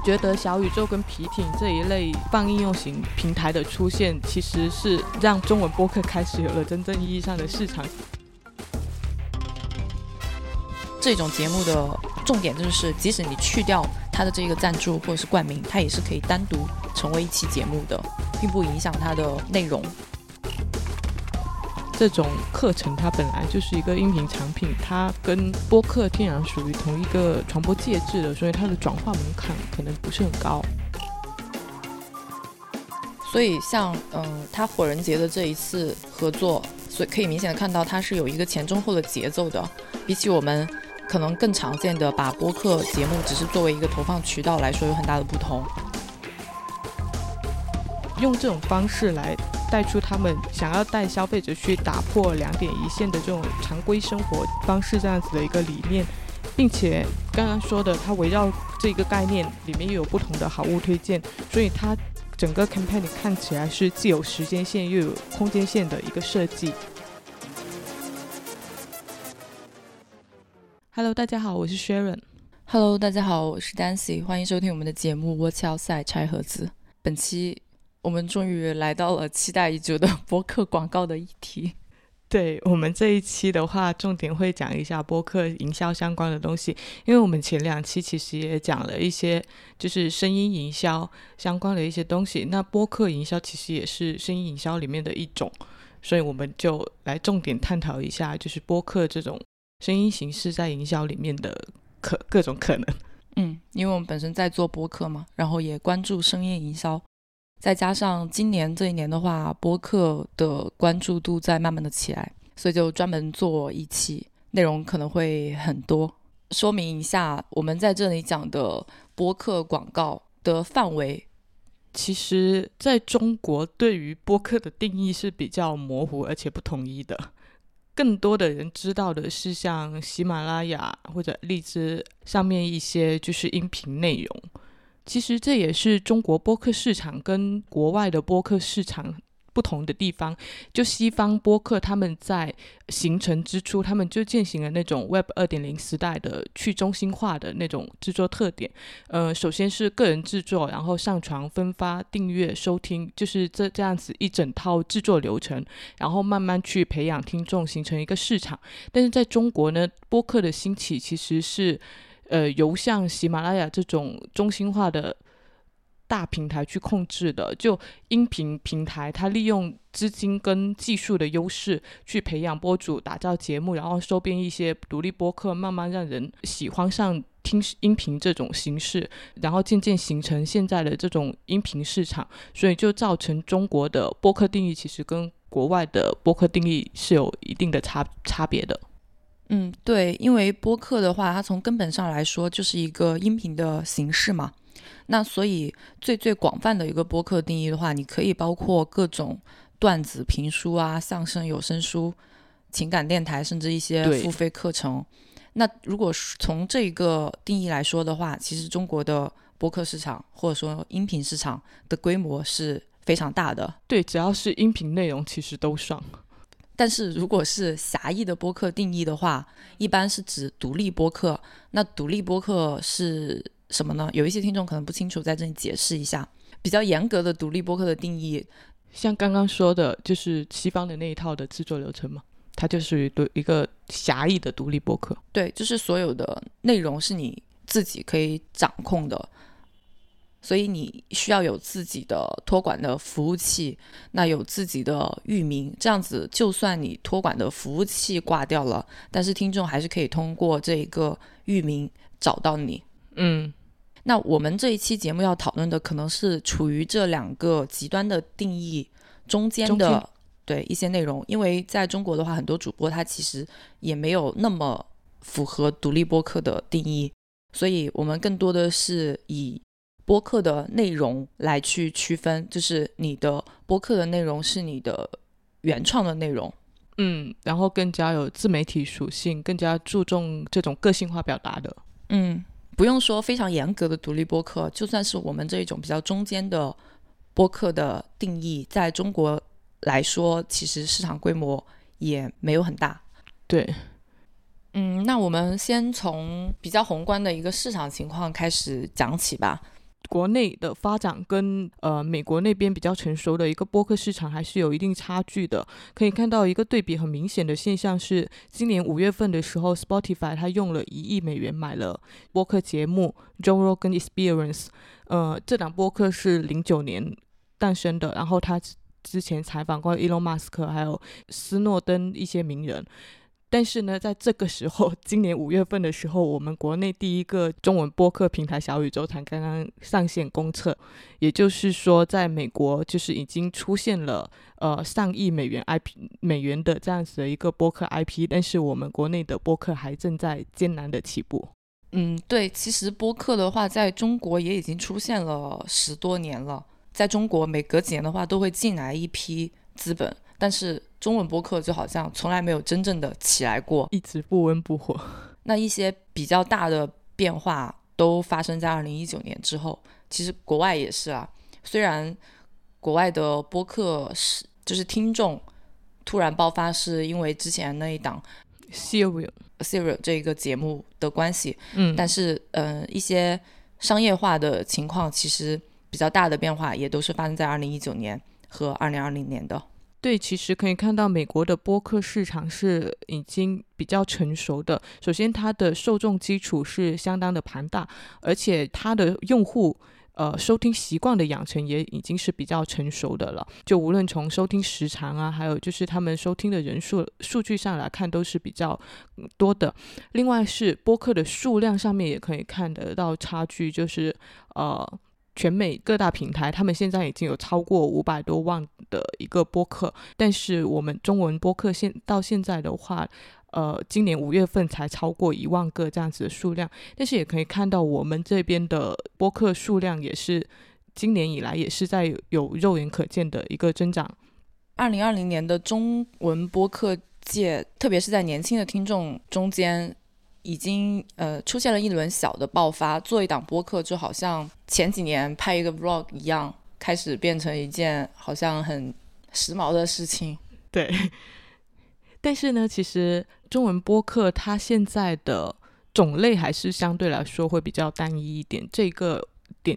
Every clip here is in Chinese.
觉得小宇宙跟皮艇这一类放应用型平台的出现，其实是让中文播客开始有了真正意义上的市场。这种节目的重点就是，即使你去掉它的这个赞助或者是冠名，它也是可以单独成为一期节目的，并不影响它的内容。这种课程它本来就是一个音频产品，它跟播客天然属于同一个传播介质的，所以它的转化门槛可能不是很高。所以像嗯，它火人节的这一次合作，所以可以明显的看到它是有一个前中后的节奏的，比起我们可能更常见的把播客节目只是作为一个投放渠道来说，有很大的不同。用这种方式来。带出他们想要带消费者去打破两点一线的这种常规生活方式这样子的一个理念，并且刚刚说的，它围绕这个概念里面又有不同的好物推荐，所以它整个 campaign 看起来是既有时间线又有空间线的一个设计。Hello，大家好，我是 Sharon。Hello，大家好，我是 Dancy，欢迎收听我们的节目《What's Outside 拆盒子》。本期。我们终于来到了期待已久的 播客广告的议题。对我们这一期的话，重点会讲一下播客营销相关的东西，因为我们前两期其实也讲了一些，就是声音营销相关的一些东西。那播客营销其实也是声音营销里面的一种，所以我们就来重点探讨一下，就是播客这种声音形式在营销里面的可各种可能。嗯，因为我们本身在做播客嘛，然后也关注声音营销。再加上今年这一年的话，播客的关注度在慢慢的起来，所以就专门做一期内容，可能会很多。说明一下，我们在这里讲的播客广告的范围，其实在中国对于播客的定义是比较模糊而且不统一的。更多的人知道的是像喜马拉雅或者荔枝上面一些就是音频内容。其实这也是中国播客市场跟国外的播客市场不同的地方。就西方播客，他们在形成之初，他们就践行了那种 Web 二点零时代的去中心化的那种制作特点。呃，首先是个人制作，然后上传、分发、订阅、收听，就是这这样子一整套制作流程，然后慢慢去培养听众，形成一个市场。但是在中国呢，播客的兴起其实是。呃，由像喜马拉雅这种中心化的大平台去控制的，就音频平台，它利用资金跟技术的优势去培养播主，打造节目，然后收编一些独立播客，慢慢让人喜欢上听音频这种形式，然后渐渐形成现在的这种音频市场，所以就造成中国的播客定义其实跟国外的播客定义是有一定的差差别的。嗯，对，因为播客的话，它从根本上来说就是一个音频的形式嘛。那所以最最广泛的一个播客定义的话，你可以包括各种段子、评书啊、相声、有声书、情感电台，甚至一些付费课程。那如果从这个定义来说的话，其实中国的播客市场或者说音频市场的规模是非常大的。对，只要是音频内容，其实都上。但是如果是狭义的播客定义的话，一般是指独立播客。那独立播客是什么呢？有一些听众可能不清楚，在这里解释一下。比较严格的独立播客的定义，像刚刚说的，就是西方的那一套的制作流程嘛，它就是独一个狭义的独立播客。对，就是所有的内容是你自己可以掌控的。所以你需要有自己的托管的服务器，那有自己的域名，这样子就算你托管的服务器挂掉了，但是听众还是可以通过这一个域名找到你。嗯，那我们这一期节目要讨论的可能是处于这两个极端的定义中间的对一些内容，因为在中国的话，很多主播他其实也没有那么符合独立播客的定义，所以我们更多的是以。播客的内容来去区分，就是你的播客的内容是你的原创的内容，嗯，然后更加有自媒体属性，更加注重这种个性化表达的，嗯，不用说非常严格的独立播客，就算是我们这一种比较中间的播客的定义，在中国来说，其实市场规模也没有很大，对，嗯，那我们先从比较宏观的一个市场情况开始讲起吧。国内的发展跟呃美国那边比较成熟的一个播客市场还是有一定差距的。可以看到一个对比很明显的现象是，今年五月份的时候，Spotify 它用了一亿美元买了播客节目《Joe Rogan Experience》。呃，这档播客是零九年诞生的，然后他之前采访过 Elon Musk 还有斯诺登一些名人。但是呢，在这个时候，今年五月份的时候，我们国内第一个中文播客平台小宇宙才刚刚上线公测，也就是说，在美国就是已经出现了呃上亿美元 IP 美元的这样子的一个播客 IP，但是我们国内的播客还正在艰难的起步。嗯，对，其实播客的话，在中国也已经出现了十多年了，在中国每隔几年的话都会进来一批资本，但是。中文播客就好像从来没有真正的起来过，一直不温不火。那一些比较大的变化都发生在二零一九年之后。其实国外也是啊，虽然国外的播客是就是听众突然爆发，是因为之前那一档 Serial Serial 这一个节目的关系，嗯，但是嗯一些商业化的情况，其实比较大的变化也都是发生在二零一九年和二零二零年的。对，其实可以看到美国的播客市场是已经比较成熟的。首先，它的受众基础是相当的庞大，而且它的用户呃收听习惯的养成也已经是比较成熟的了。就无论从收听时长啊，还有就是他们收听的人数数据上来看，都是比较多的。另外是播客的数量上面也可以看得到差距，就是呃。全美各大平台，他们现在已经有超过五百多万的一个播客，但是我们中文播客现到现在的话，呃，今年五月份才超过一万个这样子的数量。但是也可以看到，我们这边的播客数量也是今年以来也是在有肉眼可见的一个增长。二零二零年的中文播客界，特别是在年轻的听众中间。已经呃出现了一轮小的爆发，做一档播客就好像前几年拍一个 vlog 一样，开始变成一件好像很时髦的事情。对，但是呢，其实中文播客它现在的种类还是相对来说会比较单一一点。这个。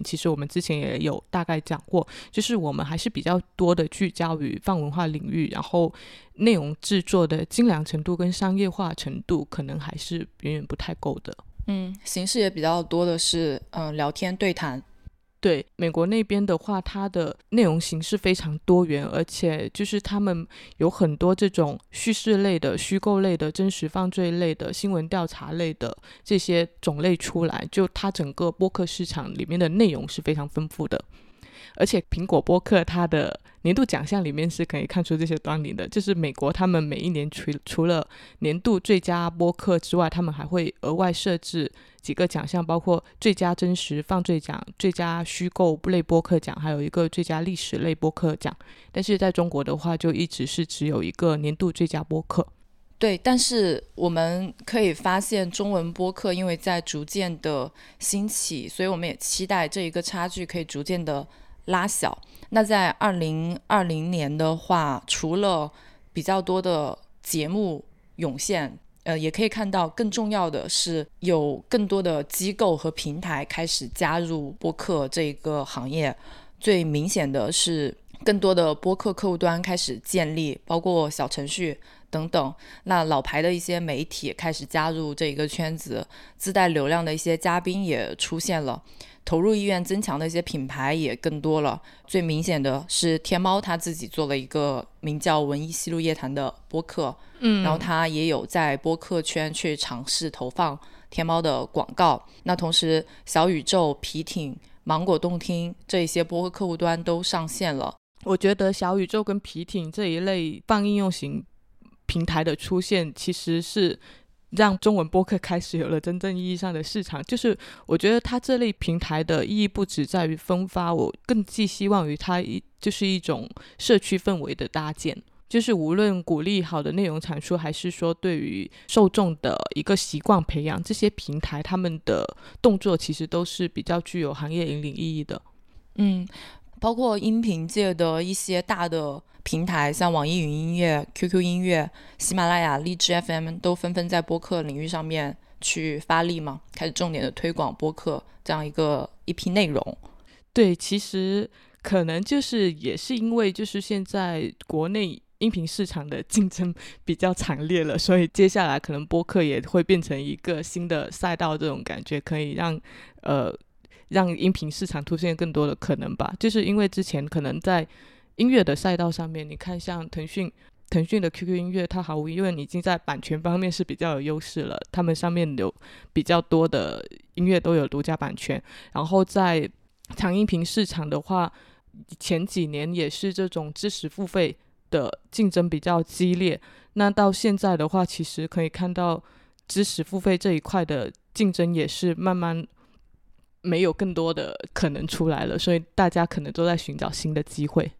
其实我们之前也有大概讲过，就是我们还是比较多的聚焦于泛文化领域，然后内容制作的精良程度跟商业化程度可能还是远远不太够的。嗯，形式也比较多的是嗯聊天对谈。对美国那边的话，它的内容形式非常多元，而且就是他们有很多这种叙事类的、虚构类的、真实犯罪类的、新闻调查类的这些种类出来，就它整个播客市场里面的内容是非常丰富的。而且苹果播客它的年度奖项里面是可以看出这些端倪的，就是美国他们每一年除除了年度最佳播客之外，他们还会额外设置几个奖项，包括最佳真实犯罪奖、最佳虚构类播客奖，还有一个最佳历史类播客奖。但是在中国的话，就一直是只有一个年度最佳播客。对，但是我们可以发现，中文播客因为在逐渐的兴起，所以我们也期待这一个差距可以逐渐的。拉小。那在二零二零年的话，除了比较多的节目涌现，呃，也可以看到更重要的是，有更多的机构和平台开始加入播客这个行业。最明显的是，更多的播客客户端开始建立，包括小程序等等。那老牌的一些媒体开始加入这一个圈子，自带流量的一些嘉宾也出现了。投入意愿增强的一些品牌也更多了。最明显的是天猫，它自己做了一个名叫《文艺西路夜谈》的播客，嗯，然后它也有在播客圈去尝试投放天猫的广告。那同时，小宇宙、皮艇、芒果动听这一些播客客户端都上线了。我觉得小宇宙跟皮艇这一类泛应用型平台的出现，其实是。让中文播客开始有了真正意义上的市场，就是我觉得它这类平台的意义不只在于分发，我更寄希望于它一就是一种社区氛围的搭建，就是无论鼓励好的内容产出，还是说对于受众的一个习惯培养，这些平台他们的动作其实都是比较具有行业引领意义的。嗯，包括音频界的一些大的。平台像网易云音乐、QQ 音乐、喜马拉雅、荔枝 FM 都纷纷在播客领域上面去发力嘛，开始重点的推广播客这样一个一批内容。对，其实可能就是也是因为就是现在国内音频市场的竞争比较惨烈了，所以接下来可能播客也会变成一个新的赛道，这种感觉可以让呃让音频市场出现更多的可能吧。就是因为之前可能在音乐的赛道上面，你看像腾讯。腾讯的 QQ 音乐，它毫无疑问已经在版权方面是比较有优势了。他们上面有比较多的音乐都有独家版权。然后在长音频市场的话，前几年也是这种知识付费的竞争比较激烈。那到现在的话，其实可以看到知识付费这一块的竞争也是慢慢没有更多的可能出来了。所以大家可能都在寻找新的机会，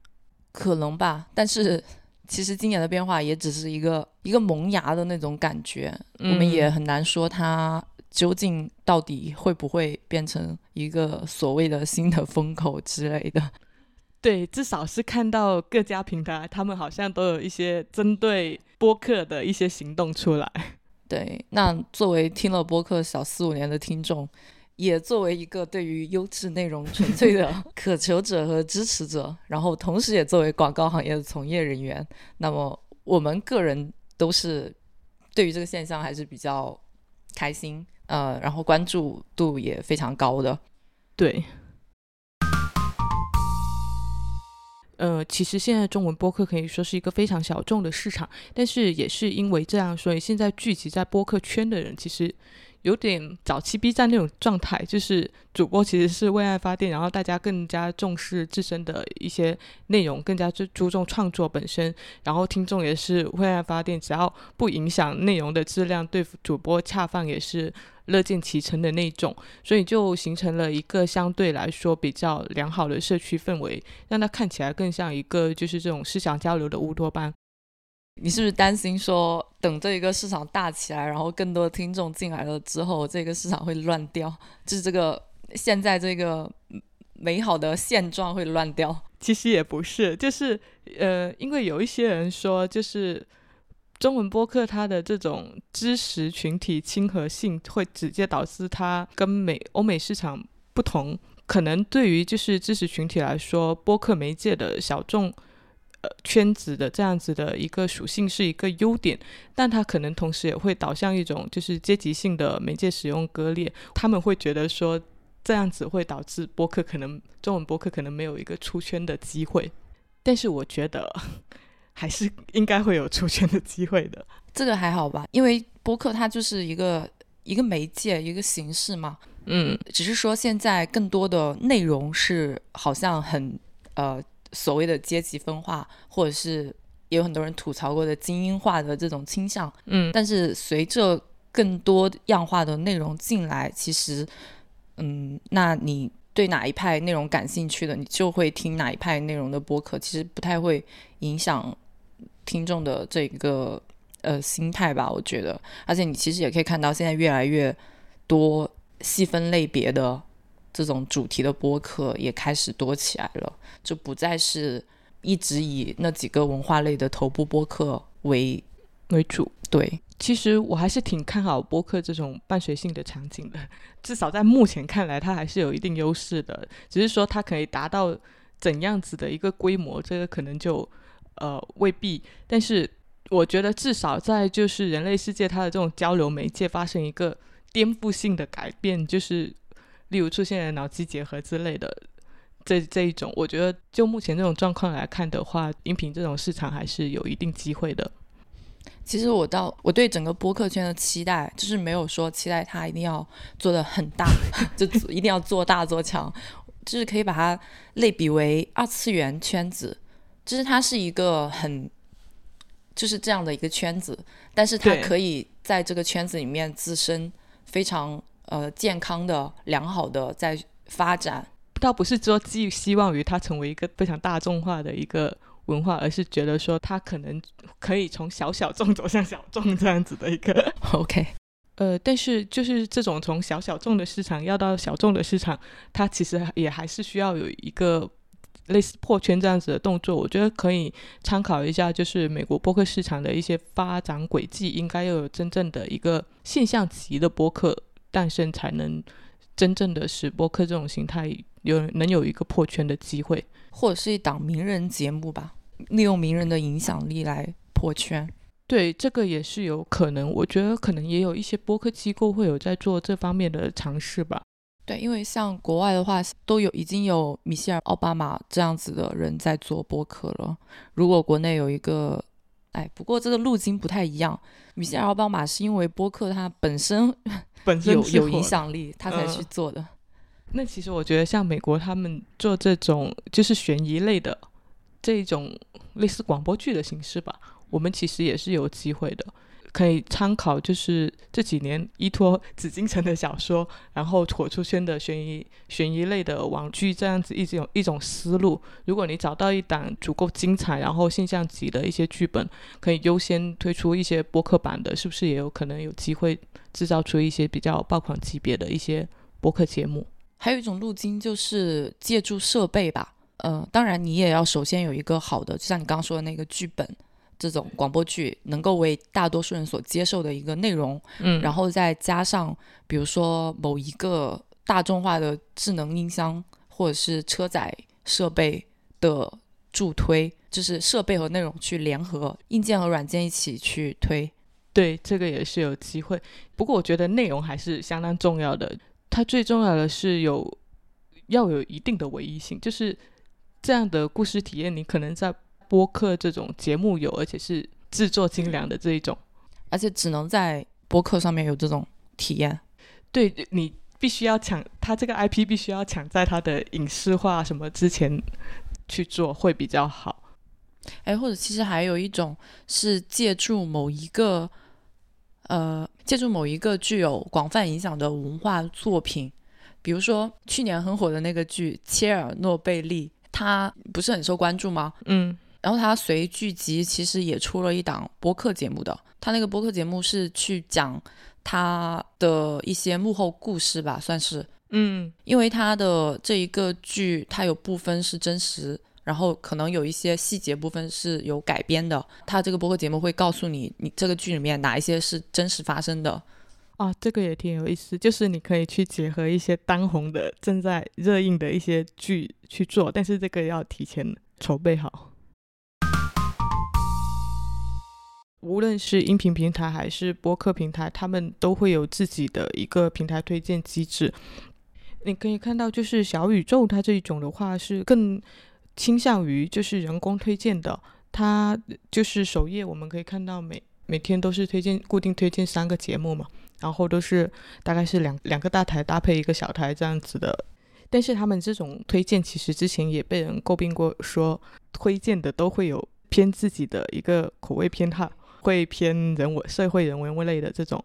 可能吧。但是。其实今年的变化也只是一个一个萌芽的那种感觉，我们也很难说它究竟到底会不会变成一个所谓的新的风口之类的。对，至少是看到各家平台，他们好像都有一些针对播客的一些行动出来。对，那作为听了播客小四五年的听众。也作为一个对于优质内容纯粹的 渴求者和支持者，然后同时也作为广告行业的从业人员，那么我们个人都是对于这个现象还是比较开心，呃，然后关注度也非常高的。对，呃，其实现在中文播客可以说是一个非常小众的市场，但是也是因为这样，所以现在聚集在播客圈的人其实。有点早期 B 站那种状态，就是主播其实是为爱发电，然后大家更加重视自身的一些内容，更加注注重创作本身，然后听众也是为爱发电，只要不影响内容的质量，对主播恰饭也是乐见其成的那种，所以就形成了一个相对来说比较良好的社区氛围，让它看起来更像一个就是这种思想交流的乌托邦。你是不是担心说，等这一个市场大起来，然后更多听众进来了之后，这个市场会乱掉？就是这个现在这个美好的现状会乱掉？其实也不是，就是呃，因为有一些人说，就是中文播客它的这种知识群体亲和性，会直接导致它跟美欧美市场不同。可能对于就是知识群体来说，播客媒介的小众。呃，圈子的这样子的一个属性是一个优点，但它可能同时也会导向一种就是阶级性的媒介使用割裂。他们会觉得说这样子会导致播客可能中文播客可能没有一个出圈的机会，但是我觉得还是应该会有出圈的机会的。这个还好吧，因为播客它就是一个一个媒介一个形式嘛。嗯，只是说现在更多的内容是好像很呃。所谓的阶级分化，或者是也有很多人吐槽过的精英化的这种倾向，嗯，但是随着更多样化的内容进来，其实，嗯，那你对哪一派内容感兴趣的，你就会听哪一派内容的播客，其实不太会影响听众的这个呃心态吧？我觉得，而且你其实也可以看到，现在越来越多细分类别的。这种主题的播客也开始多起来了，就不再是一直以那几个文化类的头部播客为为主。对，其实我还是挺看好播客这种伴随性的场景的，至少在目前看来，它还是有一定优势的。只是说它可以达到怎样子的一个规模，这个可能就呃未必。但是我觉得至少在就是人类世界它的这种交流媒介发生一个颠覆性的改变，就是。例如出现了脑机结合之类的，这这一种，我觉得就目前这种状况来看的话，音频这种市场还是有一定机会的。其实我到我对整个播客圈的期待，就是没有说期待它一定要做的很大，就一定要做大做强，就是可以把它类比为二次元圈子，就是它是一个很就是这样的一个圈子，但是它可以在这个圈子里面自身非常。呃，健康的、良好的在发展，倒不是说寄希望于它成为一个非常大众化的一个文化，而是觉得说它可能可以从小小众走向小众这样子的一个。OK，呃，但是就是这种从小小众的市场要到小众的市场，它其实也还是需要有一个类似破圈这样子的动作。我觉得可以参考一下，就是美国播客市场的一些发展轨迹，应该要有真正的一个现象级的播客。诞生才能真正的使播客这种形态有能有一个破圈的机会，或者是一档名人节目吧，利用名人的影响力来破圈。对，这个也是有可能。我觉得可能也有一些播客机构会有在做这方面的尝试吧。对，因为像国外的话，都有已经有米歇尔·奥巴马这样子的人在做播客了。如果国内有一个，哎，不过这个路径不太一样。米歇尔·奥巴马是因为播客它本身 本身有有影响力，他才去做的。那其实我觉得，像美国他们做这种就是悬疑类的这种类似广播剧的形式吧，我们其实也是有机会的。可以参考，就是这几年依托紫禁城的小说，然后火出圈的悬疑悬疑类的网剧，这样子一种一种思路。如果你找到一档足够精彩，然后现象级的一些剧本，可以优先推出一些播客版的，是不是也有可能有机会制造出一些比较爆款级别的一些播客节目？还有一种路径就是借助设备吧，呃，当然你也要首先有一个好的，就像你刚刚说的那个剧本。这种广播剧能够为大多数人所接受的一个内容，嗯，然后再加上比如说某一个大众化的智能音箱或者是车载设备的助推，就是设备和内容去联合，硬件和软件一起去推，对，这个也是有机会。不过我觉得内容还是相当重要的，它最重要的是有要有一定的唯一性，就是这样的故事体验，你可能在。播客这种节目有，而且是制作精良的这一种，而且只能在播客上面有这种体验。对你必须要抢，他这个 IP 必须要抢在他的影视化什么之前去做会比较好。哎，或者其实还有一种是借助某一个，呃，借助某一个具有广泛影响的文化作品，比如说去年很火的那个剧《切尔诺贝利》，它不是很受关注吗？嗯。然后他随剧集其实也出了一档播客节目的，他那个播客节目是去讲他的一些幕后故事吧，算是，嗯，因为他的这一个剧，它有部分是真实，然后可能有一些细节部分是有改编的，他这个播客节目会告诉你，你这个剧里面哪一些是真实发生的，啊，这个也挺有意思，就是你可以去结合一些当红的、正在热映的一些剧去做，但是这个要提前筹备好。无论是音频平台还是播客平台，他们都会有自己的一个平台推荐机制。你可以看到，就是小宇宙它这一种的话，是更倾向于就是人工推荐的。它就是首页我们可以看到每每天都是推荐固定推荐三个节目嘛，然后都是大概是两两个大台搭配一个小台这样子的。但是他们这种推荐其实之前也被人诟病过，说推荐的都会有偏自己的一个口味偏好。会偏人文、社会人文类的这种，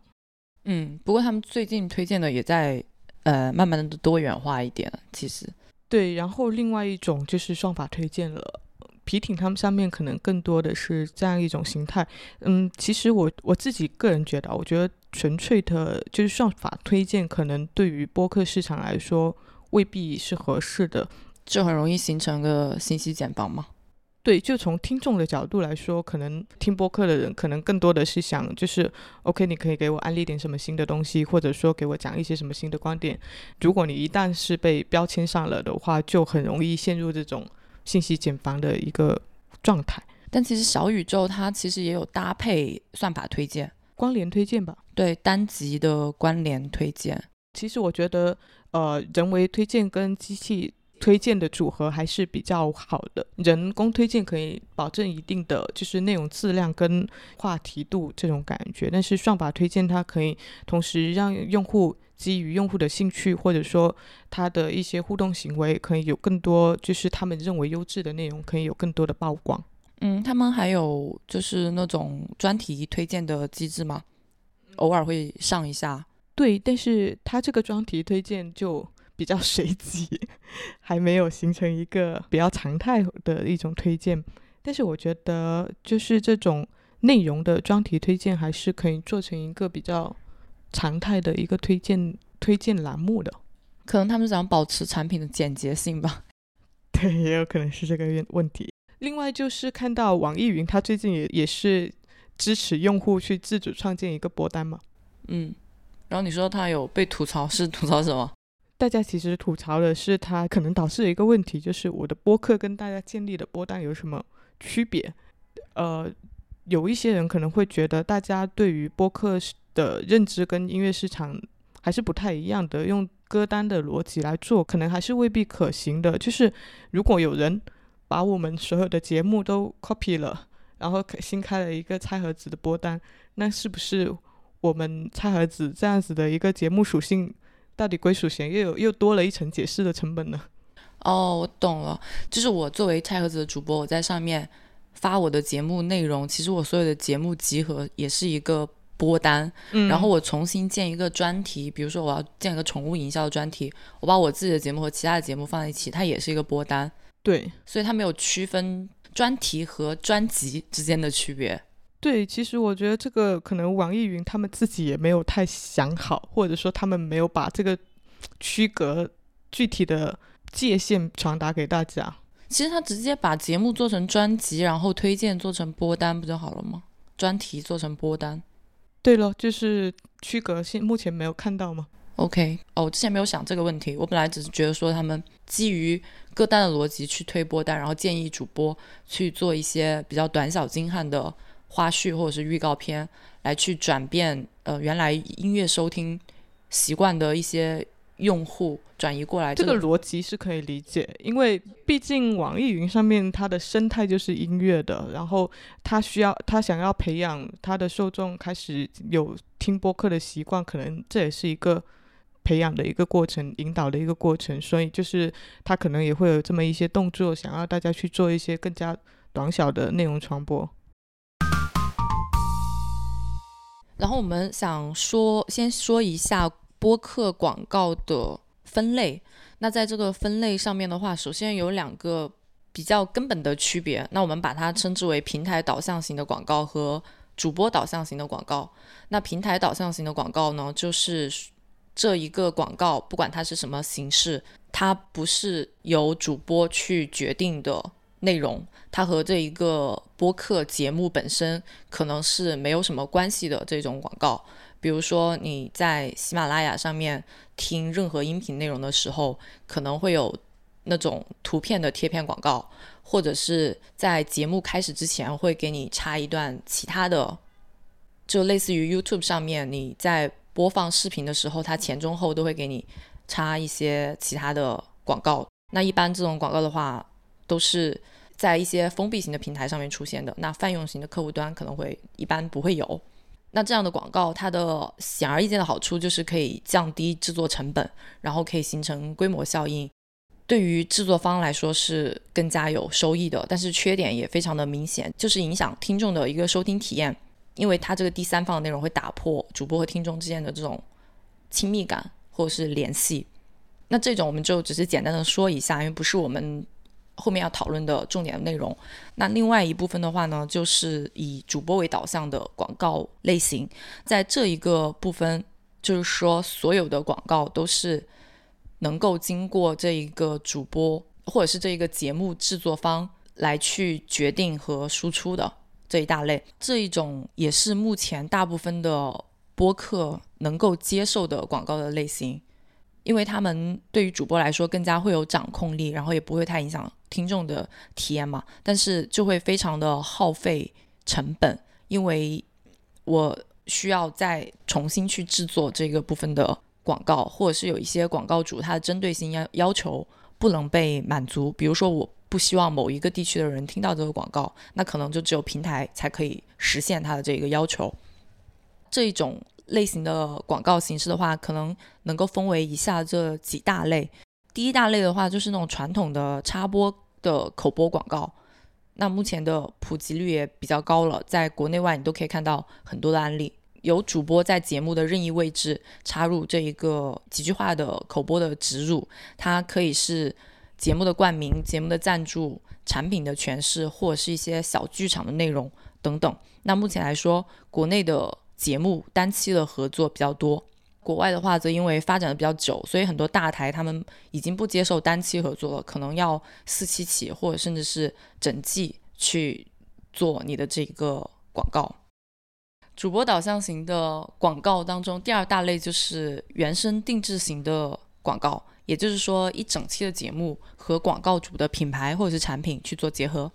嗯，不过他们最近推荐的也在呃慢慢的多元化一点，其实对。然后另外一种就是算法推荐了，皮艇他们上面可能更多的是这样一种形态。嗯，其实我我自己个人觉得，我觉得纯粹的就是算法推荐，可能对于播客市场来说未必是合适的，就很容易形成个信息茧房嘛。对，就从听众的角度来说，可能听播客的人可能更多的是想，就是 OK，你可以给我安利点什么新的东西，或者说给我讲一些什么新的观点。如果你一旦是被标签上了的话，就很容易陷入这种信息茧房的一个状态。但其实小宇宙它其实也有搭配算法推荐、关联推荐吧？对，单集的关联推荐。其实我觉得，呃，人为推荐跟机器。推荐的组合还是比较好的，人工推荐可以保证一定的就是内容质量跟话题度这种感觉，但是算法推荐它可以同时让用户基于用户的兴趣或者说他的一些互动行为，可以有更多就是他们认为优质的内容可以有更多的曝光。嗯，他们还有就是那种专题推荐的机制吗？偶尔会上一下。对，但是它这个专题推荐就。比较随机，还没有形成一个比较常态的一种推荐。但是我觉得，就是这种内容的专题推荐，还是可以做成一个比较常态的一个推荐推荐栏目的。可能他们想保持产品的简洁性吧。对，也有可能是这个问问题。另外就是看到网易云，它最近也也是支持用户去自主创建一个播单嘛。嗯，然后你说他有被吐槽，是吐槽什么？大家其实吐槽的是，它可能导致一个问题，就是我的播客跟大家建立的播单有什么区别？呃，有一些人可能会觉得，大家对于播客的认知跟音乐市场还是不太一样的，用歌单的逻辑来做，可能还是未必可行的。就是如果有人把我们所有的节目都 copy 了，然后新开了一个菜盒子的播单，那是不是我们菜盒子这样子的一个节目属性？到底归属权又有又多了一层解释的成本呢？哦，我懂了，就是我作为菜盒子的主播，我在上面发我的节目内容，其实我所有的节目集合也是一个播单，嗯，然后我重新建一个专题，比如说我要建一个宠物营销的专题，我把我自己的节目和其他的节目放在一起，它也是一个播单，对，所以它没有区分专题和专辑之间的区别。对，其实我觉得这个可能网易云他们自己也没有太想好，或者说他们没有把这个区隔具体的界限传达给大家。其实他直接把节目做成专辑，然后推荐做成播单不就好了吗？专题做成播单。对了，就是区隔现目前没有看到吗？OK，哦，我之前没有想这个问题，我本来只是觉得说他们基于各单的逻辑去推播单，然后建议主播去做一些比较短小精悍的。花絮或者是预告片，来去转变呃原来音乐收听习惯的一些用户转移过来，这个逻辑是可以理解，因为毕竟网易云上面它的生态就是音乐的，然后它需要它想要培养它的受众开始有听播客的习惯，可能这也是一个培养的一个过程，引导的一个过程，所以就是它可能也会有这么一些动作，想要大家去做一些更加短小的内容传播。然后我们想说，先说一下播客广告的分类。那在这个分类上面的话，首先有两个比较根本的区别。那我们把它称之为平台导向型的广告和主播导向型的广告。那平台导向型的广告呢，就是这一个广告，不管它是什么形式，它不是由主播去决定的。内容它和这一个播客节目本身可能是没有什么关系的这种广告，比如说你在喜马拉雅上面听任何音频内容的时候，可能会有那种图片的贴片广告，或者是在节目开始之前会给你插一段其他的，就类似于 YouTube 上面你在播放视频的时候，它前中后都会给你插一些其他的广告。那一般这种广告的话。都是在一些封闭型的平台上面出现的，那泛用型的客户端可能会一般不会有。那这样的广告，它的显而易见的好处就是可以降低制作成本，然后可以形成规模效应，对于制作方来说是更加有收益的。但是缺点也非常的明显，就是影响听众的一个收听体验，因为它这个第三方的内容会打破主播和听众之间的这种亲密感或者是联系。那这种我们就只是简单的说一下，因为不是我们。后面要讨论的重点内容，那另外一部分的话呢，就是以主播为导向的广告类型，在这一个部分，就是说所有的广告都是能够经过这一个主播或者是这一个节目制作方来去决定和输出的这一大类，这一种也是目前大部分的播客能够接受的广告的类型。因为他们对于主播来说更加会有掌控力，然后也不会太影响听众的体验嘛。但是就会非常的耗费成本，因为我需要再重新去制作这个部分的广告，或者是有一些广告主他的针对性要要求不能被满足。比如说，我不希望某一个地区的人听到这个广告，那可能就只有平台才可以实现他的这个要求。这种。类型的广告形式的话，可能能够分为以下这几大类。第一大类的话，就是那种传统的插播的口播广告。那目前的普及率也比较高了，在国内外你都可以看到很多的案例，有主播在节目的任意位置插入这一个几句话的口播的植入，它可以是节目的冠名、节目的赞助、产品的诠释，或者是一些小剧场的内容等等。那目前来说，国内的节目单期的合作比较多，国外的话则因为发展的比较久，所以很多大台他们已经不接受单期合作了，可能要四期起或者甚至是整季去做你的这个广告。主播导向型的广告当中，第二大类就是原生定制型的广告，也就是说一整期的节目和广告主的品牌或者是产品去做结合。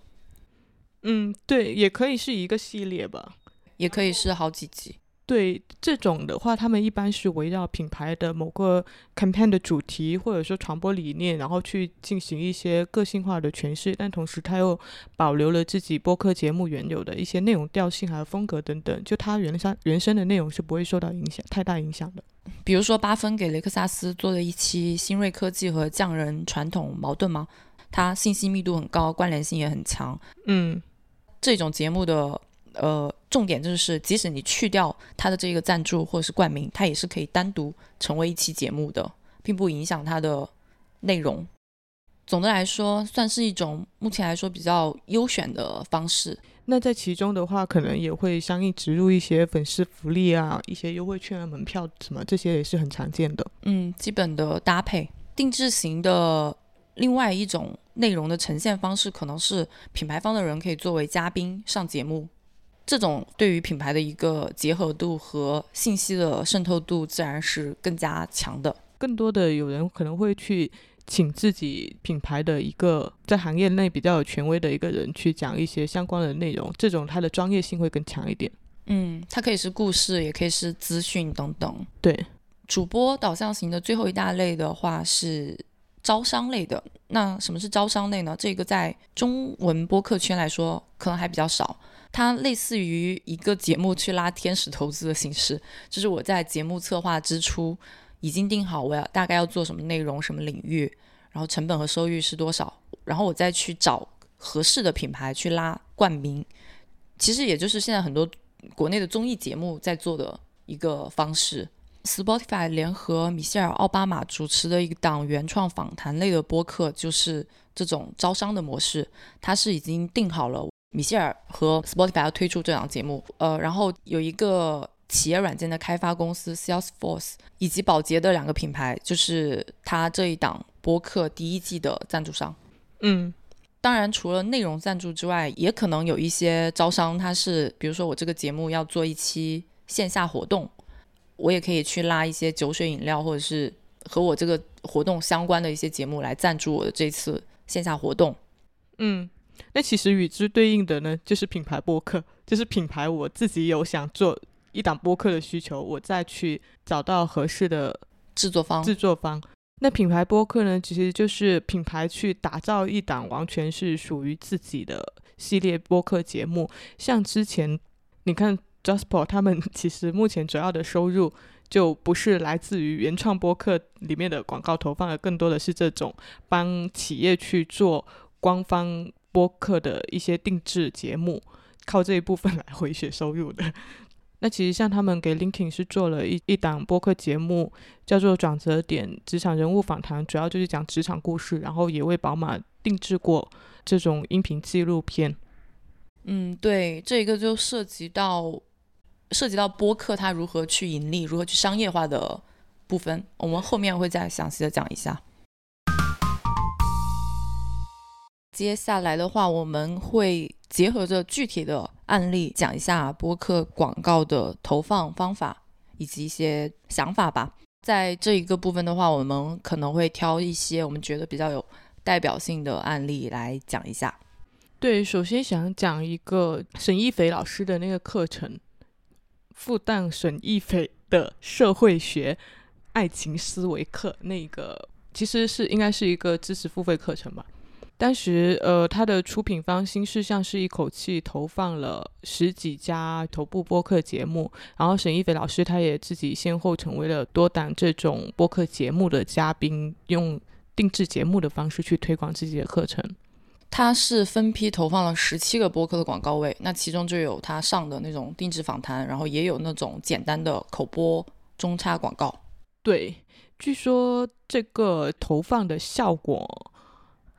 嗯，对，也可以是一个系列吧，也可以是好几集。对这种的话，他们一般是围绕品牌的某个 campaign 的主题或者说传播理念，然后去进行一些个性化的诠释，但同时他又保留了自己播客节目原有的一些内容调性还有风格等等，就它原生原生的内容是不会受到影响太大影响的。比如说八分给雷克萨斯做的一期新锐科技和匠人传统矛盾吗？它信息密度很高，关联性也很强。嗯，这种节目的。呃，重点就是，即使你去掉它的这个赞助或者是冠名，它也是可以单独成为一期节目的，并不影响它的内容。总的来说，算是一种目前来说比较优选的方式。那在其中的话，可能也会相应植入一些粉丝福利啊，一些优惠券啊、门票什么，这些也是很常见的。嗯，基本的搭配，定制型的另外一种内容的呈现方式，可能是品牌方的人可以作为嘉宾上节目。这种对于品牌的一个结合度和信息的渗透度，自然是更加强的。更多的有人可能会去请自己品牌的一个在行业内比较有权威的一个人去讲一些相关的内容，这种它的专业性会更强一点。嗯，它可以是故事，也可以是资讯等等。对，主播导向型的最后一大类的话是招商类的。那什么是招商类呢？这个在中文播客圈来说，可能还比较少。它类似于一个节目去拉天使投资的形式，就是我在节目策划之初已经定好我要大概要做什么内容、什么领域，然后成本和收益是多少，然后我再去找合适的品牌去拉冠名。其实也就是现在很多国内的综艺节目在做的一个方式。Spotify 联合米歇尔·奥巴马主持的一档原创访谈类的播客，就是这种招商的模式。它是已经定好了。米歇尔和 Spotify 要推出这档节目，呃，然后有一个企业软件的开发公司 Salesforce，以及宝洁的两个品牌，就是它这一档播客第一季的赞助商。嗯，当然除了内容赞助之外，也可能有一些招商，它是比如说我这个节目要做一期线下活动，我也可以去拉一些酒水饮料或者是和我这个活动相关的一些节目来赞助我的这次线下活动。嗯。那其实与之对应的呢，就是品牌播客，就是品牌我自己有想做一档播客的需求，我再去找到合适的制作方。制作方。那品牌播客呢，其实就是品牌去打造一档完全是属于自己的系列播客节目。像之前你看 Jasper 他们，其实目前主要的收入就不是来自于原创播客里面的广告投放，而更多的是这种帮企业去做官方。播客的一些定制节目，靠这一部分来回血收入的。那其实像他们给 Linkin 是做了一一档播客节目，叫做《转折点职场人物访谈》，主要就是讲职场故事，然后也为宝马定制过这种音频纪录片。嗯，对，这个就涉及到涉及到播客它如何去盈利、如何去商业化的部分，我们后面会再详细的讲一下。接下来的话，我们会结合着具体的案例讲一下播客广告的投放方法以及一些想法吧。在这一个部分的话，我们可能会挑一些我们觉得比较有代表性的案例来讲一下。对，首先想讲一个沈一斐老师的那个课程，复旦沈一斐的社会学爱情思维课，那个其实是应该是一个知识付费课程吧。当时，呃，他的出品方新事项是一口气投放了十几家头部播客节目，然后沈一菲老师他也自己先后成为了多档这种播客节目的嘉宾，用定制节目的方式去推广自己的课程。他是分批投放了十七个播客的广告位，那其中就有他上的那种定制访谈，然后也有那种简单的口播中插广告。对，据说这个投放的效果。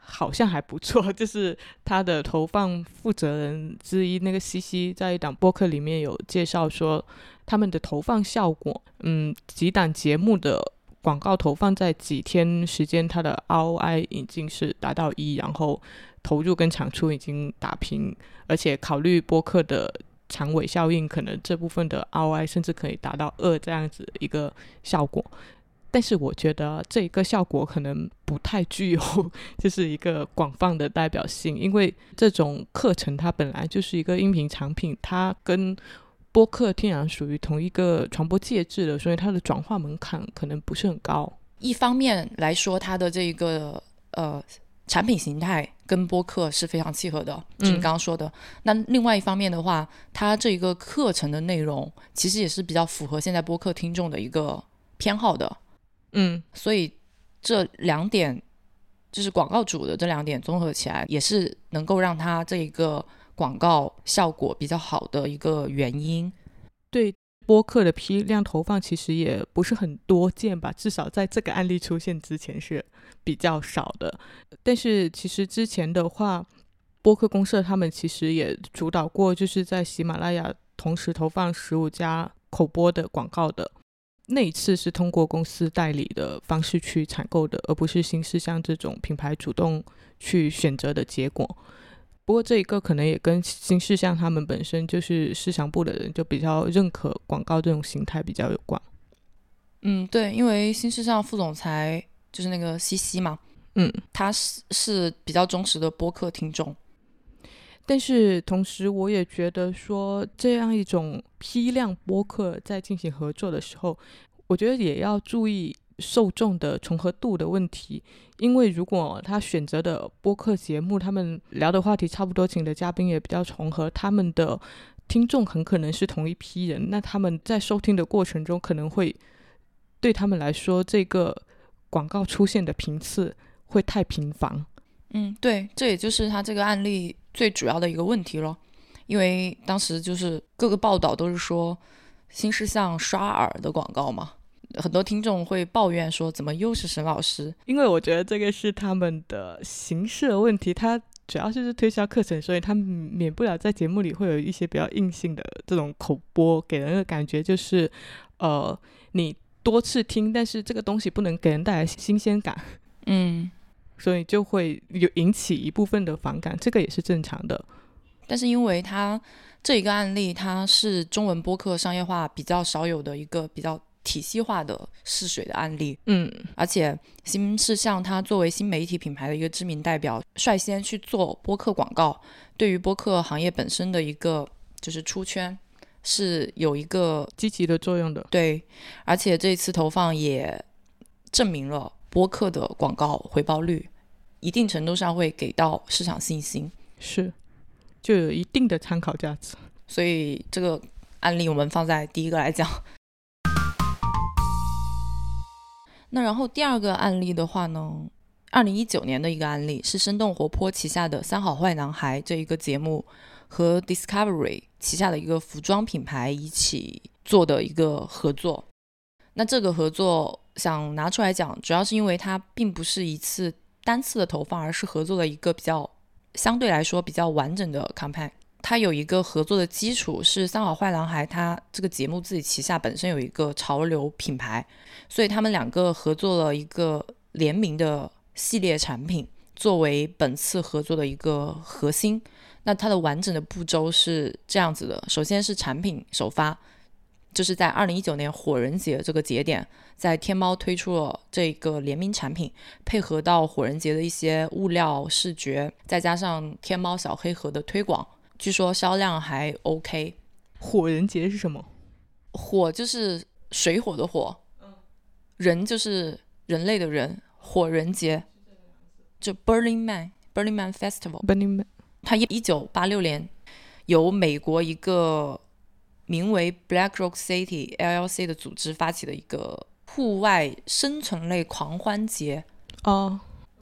好像还不错，就是他的投放负责人之一那个西西，在一档播客里面有介绍说，他们的投放效果，嗯，几档节目的广告投放在几天时间，它的 ROI 已经是达到一，然后投入跟产出已经打平，而且考虑播客的长尾效应，可能这部分的 ROI 甚至可以达到二这样子一个效果。但是我觉得这一个效果可能不太具有就是一个广泛的代表性，因为这种课程它本来就是一个音频产品，它跟播客天然属于同一个传播介质的，所以它的转化门槛可能不是很高。一方面来说，它的这一个呃产品形态跟播客是非常契合的，就你刚刚说的。那另外一方面的话，它这一个课程的内容其实也是比较符合现在播客听众的一个偏好的。嗯，所以这两点就是广告主的这两点综合起来，也是能够让它这一个广告效果比较好的一个原因。对播客的批量投放其实也不是很多见吧，至少在这个案例出现之前是比较少的。但是其实之前的话，播客公社他们其实也主导过，就是在喜马拉雅同时投放十五家口播的广告的。那一次是通过公司代理的方式去采购的，而不是新事项这种品牌主动去选择的结果。不过这一个可能也跟新事项他们本身就是市场部的人就比较认可广告这种形态比较有关。嗯，对，因为新事项副总裁就是那个西西嘛，嗯，他是是比较忠实的播客听众。但是同时，我也觉得说，这样一种批量播客在进行合作的时候，我觉得也要注意受众的重合度的问题。因为如果他选择的播客节目，他们聊的话题差不多，请的嘉宾也比较重合，他们的听众很可能是同一批人，那他们在收听的过程中，可能会对他们来说，这个广告出现的频次会太频繁。嗯，对，这也就是他这个案例最主要的一个问题了，因为当时就是各个报道都是说新事项刷耳的广告嘛，很多听众会抱怨说怎么又是沈老师？因为我觉得这个是他们的形式的问题，他主要就是推销课程，所以他免不了在节目里会有一些比较硬性的这种口播，给人的感觉就是，呃，你多次听，但是这个东西不能给人带来新鲜感。嗯。所以就会有引起一部分的反感，这个也是正常的。但是因为它这一个案例，它是中文播客商业化比较少有的一个比较体系化的试水的案例。嗯，而且新事项它作为新媒体品牌的一个知名代表，率先去做播客广告，对于播客行业本身的一个就是出圈是有一个积极的作用的。对，而且这次投放也证明了。播客的广告回报率，一定程度上会给到市场信心，是，就有一定的参考价值。所以这个案例我们放在第一个来讲。那然后第二个案例的话呢，二零一九年的一个案例是生动活泼旗下的《三好坏男孩》这一个节目和 Discovery 旗下的一个服装品牌一起做的一个合作。那这个合作。想拿出来讲，主要是因为它并不是一次单次的投放，而是合作了一个比较相对来说比较完整的 campaign。它有一个合作的基础是《三好坏男孩》，它这个节目自己旗下本身有一个潮流品牌，所以他们两个合作了一个联名的系列产品，作为本次合作的一个核心。那它的完整的步骤是这样子的：首先是产品首发。就是在二零一九年火人节这个节点，在天猫推出了这个联名产品，配合到火人节的一些物料视觉，再加上天猫小黑盒的推广，据说销量还 OK。火人节是什么？火就是水火的火，人就是人类的人，火人节就 Burning Man，Burning Man Festival。Burning Man，它一一九八六年由美国一个。名为 Black Rock City LLC 的组织发起的一个户外生存类狂欢节，哦，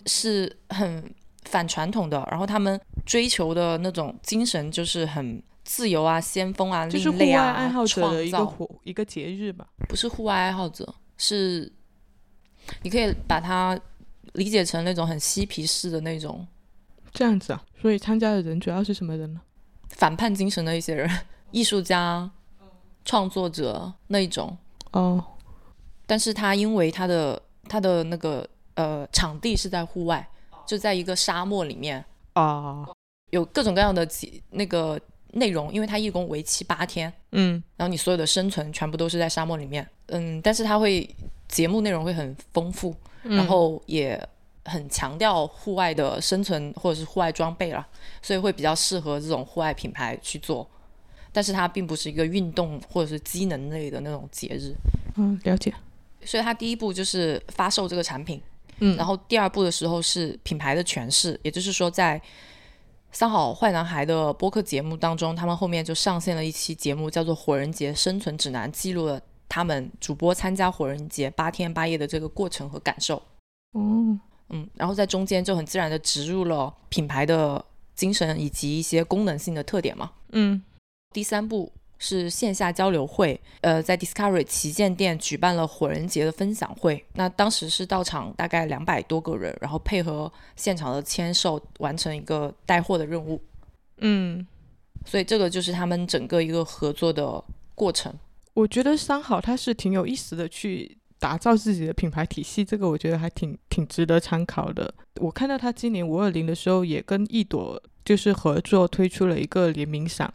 是很反传统的。然后他们追求的那种精神就是很自由啊、先锋啊、就是户外爱好者的一个活一个节日吧？不是户外爱好者，是你可以把它理解成那种很嬉皮士的那种。这样子啊？所以参加的人主要是什么人呢？反叛精神的一些人。艺术家、创作者那一种哦，但是它因为它的它的那个呃场地是在户外，就在一个沙漠里面啊，有各种各样的那个内容，因为它一共为期八天，嗯，然后你所有的生存全部都是在沙漠里面，嗯，但是它会节目内容会很丰富，嗯然后也很强调户外的生存或者是户外装备了，所以会比较适合这种户外品牌去做。但是它并不是一个运动或者是机能类的那种节日，嗯，了解。所以它第一步就是发售这个产品，嗯，然后第二步的时候是品牌的诠释，也就是说在三好坏男孩的播客节目当中，他们后面就上线了一期节目，叫做《火人节生存指南》，记录了他们主播参加火人节八天八夜的这个过程和感受。哦，嗯，然后在中间就很自然的植入了品牌的精神以及一些功能性的特点嘛。嗯第三步是线下交流会，呃，在 Discovery 旗舰店举办了火人节的分享会。那当时是到场大概两百多个人，然后配合现场的签售，完成一个带货的任务。嗯，所以这个就是他们整个一个合作的过程。我觉得三好它是挺有意思的，去打造自己的品牌体系，这个我觉得还挺挺值得参考的。我看到他今年五二零的时候，也跟一朵就是合作推出了一个联名赏，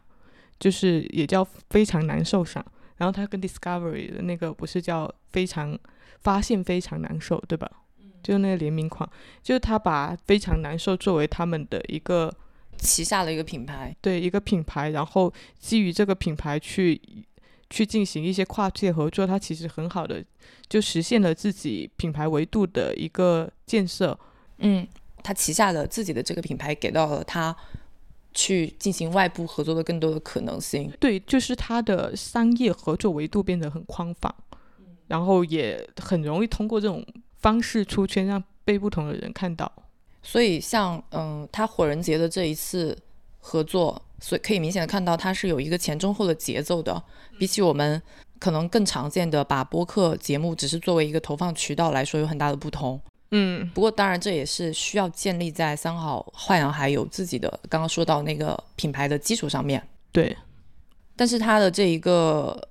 就是也叫非常难受赏。然后他跟 Discovery 的那个不是叫非常发现非常难受，对吧？就是那个联名款，就是他把非常难受作为他们的一个旗下的一个品牌，对一个品牌，然后基于这个品牌去去进行一些跨界合作，它其实很好的就实现了自己品牌维度的一个建设。嗯，他旗下的自己的这个品牌给到了他去进行外部合作的更多的可能性。对，就是它的商业合作维度变得很宽泛，然后也很容易通过这种方式出圈，让被不同的人看到。所以像嗯，他火人节的这一次合作，所以可以明显的看到它是有一个前中后的节奏的，比起我们可能更常见的把播客节目只是作为一个投放渠道来说，有很大的不同。嗯。不过当然这也是需要建立在三好坏男孩有自己的刚刚说到那个品牌的基础上面。对，但是他的这一个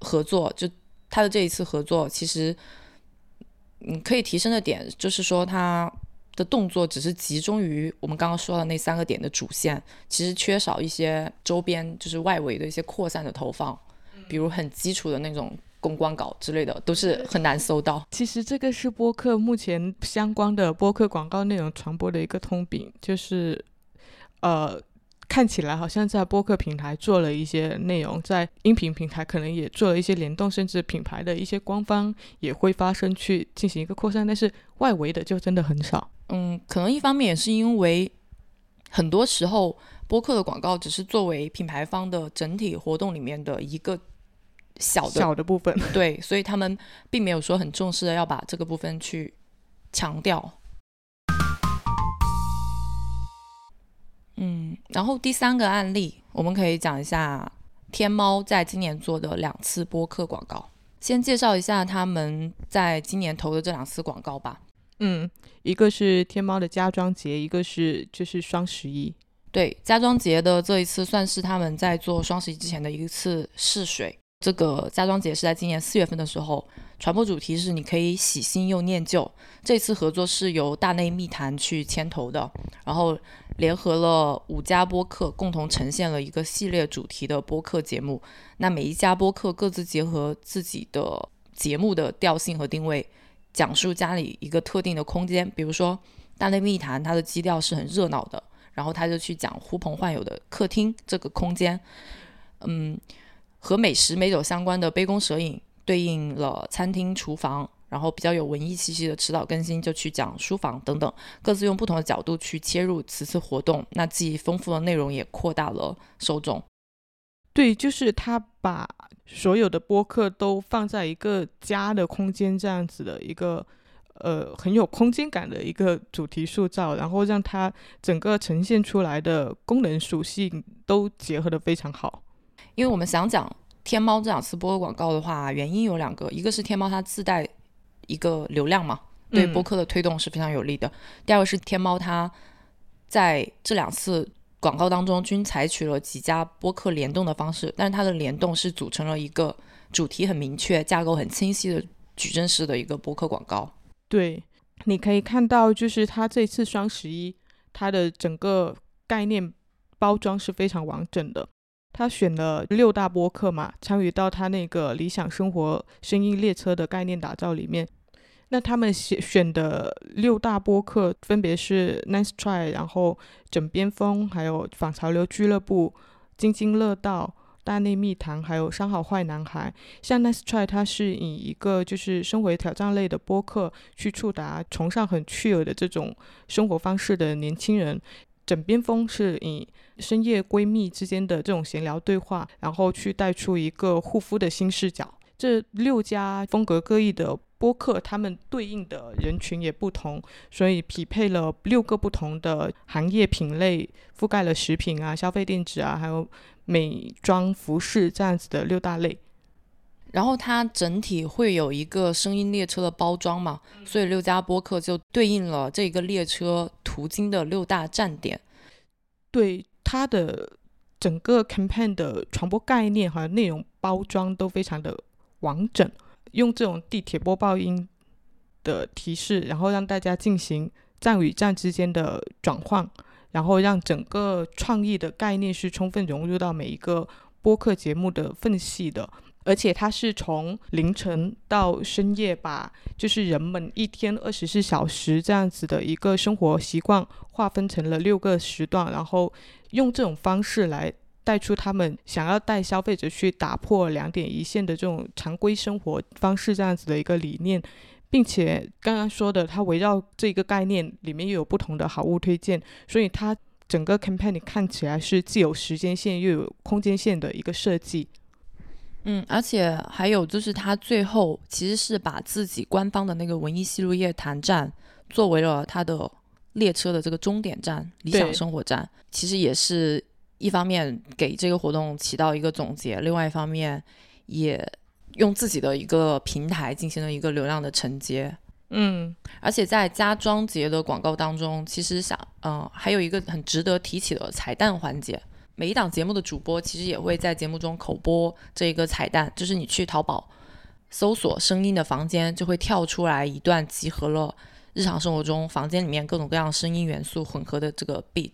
合作，就他的这一次合作，其实嗯可以提升的点就是说他的动作只是集中于我们刚刚说的那三个点的主线，其实缺少一些周边就是外围的一些扩散的投放，比如很基础的那种公关稿之类的，都是很难搜到。其实这个是播客目前相关的播客广告内容传播的一个通病，就是呃，看起来好像在播客平台做了一些内容，在音频平台可能也做了一些联动，甚至品牌的一些官方也会发声去进行一个扩散，但是外围的就真的很少。嗯，可能一方面也是因为很多时候播客的广告只是作为品牌方的整体活动里面的一个小的小的部分，对，所以他们并没有说很重视的要把这个部分去强调。嗯，然后第三个案例，我们可以讲一下天猫在今年做的两次播客广告。先介绍一下他们在今年投的这两次广告吧。嗯，一个是天猫的家装节，一个是就是双十一。对，家装节的这一次算是他们在做双十一之前的一次试水。这个家装节是在今年四月份的时候，传播主题是你可以喜新又念旧。这次合作是由大内密谈去牵头的，然后联合了五家播客，共同呈现了一个系列主题的播客节目。那每一家播客各自结合自己的节目的调性和定位，讲述家里一个特定的空间。比如说大内密谈，它的基调是很热闹的。然后他就去讲呼朋唤友的客厅这个空间，嗯，和美食美酒相关的杯弓蛇影对应了餐厅厨房，然后比较有文艺气息的迟早更新就去讲书房等等，各自用不同的角度去切入此次活动，那既丰富的内容也扩大了受众。对，就是他把所有的播客都放在一个家的空间这样子的一个。呃，很有空间感的一个主题塑造，然后让它整个呈现出来的功能属性都结合的非常好。因为我们想讲天猫这两次播客广告的话，原因有两个，一个是天猫它自带一个流量嘛，对播客的推动是非常有利的；第二个是天猫它在这两次广告当中均采取了几家播客联动的方式，但是它的联动是组成了一个主题很明确、架构很清晰的矩阵式的一个播客广告。对，你可以看到，就是它这次双十一，它的整个概念包装是非常完整的。他选了六大播客嘛，参与到他那个理想生活声音列车的概念打造里面。那他们选选的六大播客分别是 Nice Try，然后枕边风，还有反潮流俱乐部、津津乐道。大内密谈，还有三好坏男孩，像 Nice Try，它是以一个就是生活挑战类的播客去触达崇尚很趣味的这种生活方式的年轻人。枕边风是以深夜闺蜜之间的这种闲聊对话，然后去带出一个护肤的新视角。这六家风格各异的播客，他们对应的人群也不同，所以匹配了六个不同的行业品类，覆盖了食品啊、消费电子啊，还有。美妆、服饰这样子的六大类，然后它整体会有一个声音列车的包装嘛，所以六家播客就对应了这个列车途经的六大站点。对它的整个 campaign 的传播概念和内容包装都非常的完整，用这种地铁播报音的提示，然后让大家进行站与站之间的转换。然后让整个创意的概念是充分融入到每一个播客节目的缝隙的，而且它是从凌晨到深夜，把就是人们一天二十四小时这样子的一个生活习惯划分成了六个时段，然后用这种方式来带出他们想要带消费者去打破两点一线的这种常规生活方式这样子的一个理念。并且刚刚说的，它围绕这个概念里面又有不同的好物推荐，所以它整个 campaign 看起来是既有时间线又有空间线的一个设计。嗯，而且还有就是他最后其实是把自己官方的那个文艺西路夜谈站作为了他的列车的这个终点站，理想生活站。其实也是一方面给这个活动起到一个总结，另外一方面也。用自己的一个平台进行了一个流量的承接，嗯，而且在家装节的广告当中，其实想，嗯，还有一个很值得提起的彩蛋环节。每一档节目的主播其实也会在节目中口播这一个彩蛋，就是你去淘宝搜索“声音的房间”，就会跳出来一段集合了日常生活中房间里面各种各样声音元素混合的这个 beat。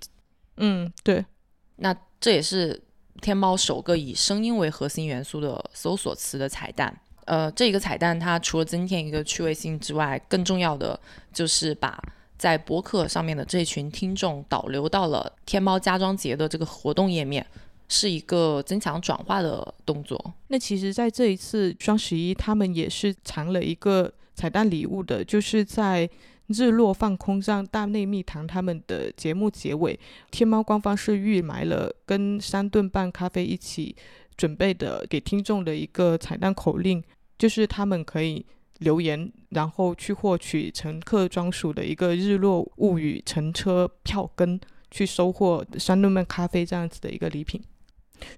嗯，对，那这也是。天猫首个以声音为核心元素的搜索词的彩蛋，呃，这一个彩蛋它除了增添一个趣味性之外，更重要的就是把在播客上面的这群听众导流到了天猫家装节的这个活动页面，是一个增强转化的动作。那其实，在这一次双十一，他们也是藏了一个彩蛋礼物的，就是在。日落放空上大内密谈他们的节目结尾，天猫官方是预埋了跟三顿半咖啡一起准备的给听众的一个彩蛋口令，就是他们可以留言，然后去获取乘客专属的一个日落物语乘车票根，去收获三顿半咖啡这样子的一个礼品。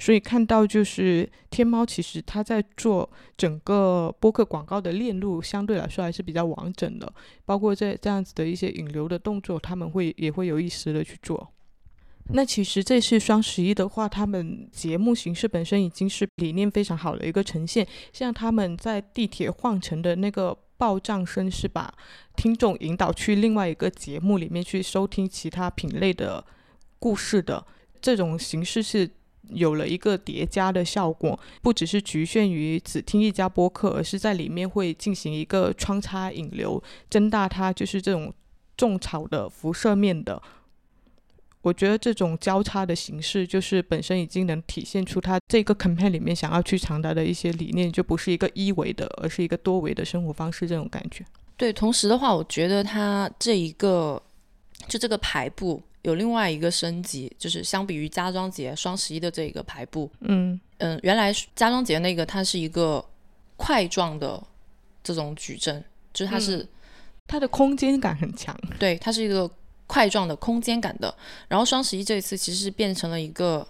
所以看到就是天猫，其实它在做整个播客广告的链路，相对来说还是比较完整的。包括这这样子的一些引流的动作，他们会也会有意识的去做。那其实这次双十一的话，他们节目形式本身已经是理念非常好的一个呈现。像他们在地铁换乘的那个报账声，是把听众引导去另外一个节目里面去收听其他品类的故事的这种形式是。有了一个叠加的效果，不只是局限于只听一家播客，而是在里面会进行一个穿插引流，增大它就是这种种草的辐射面的。我觉得这种交叉的形式，就是本身已经能体现出它这个 campaign 里面想要去传达的一些理念，就不是一个一维的，而是一个多维的生活方式这种感觉。对，同时的话，我觉得它这一个就这个排布。有另外一个升级，就是相比于家装节双十一的这一个排布，嗯嗯，原来家装节那个它是一个块状的这种矩阵，就是它是它的空间感很强，对，它是一个块状的空间感的。然后双十一这一次其实是变成了一个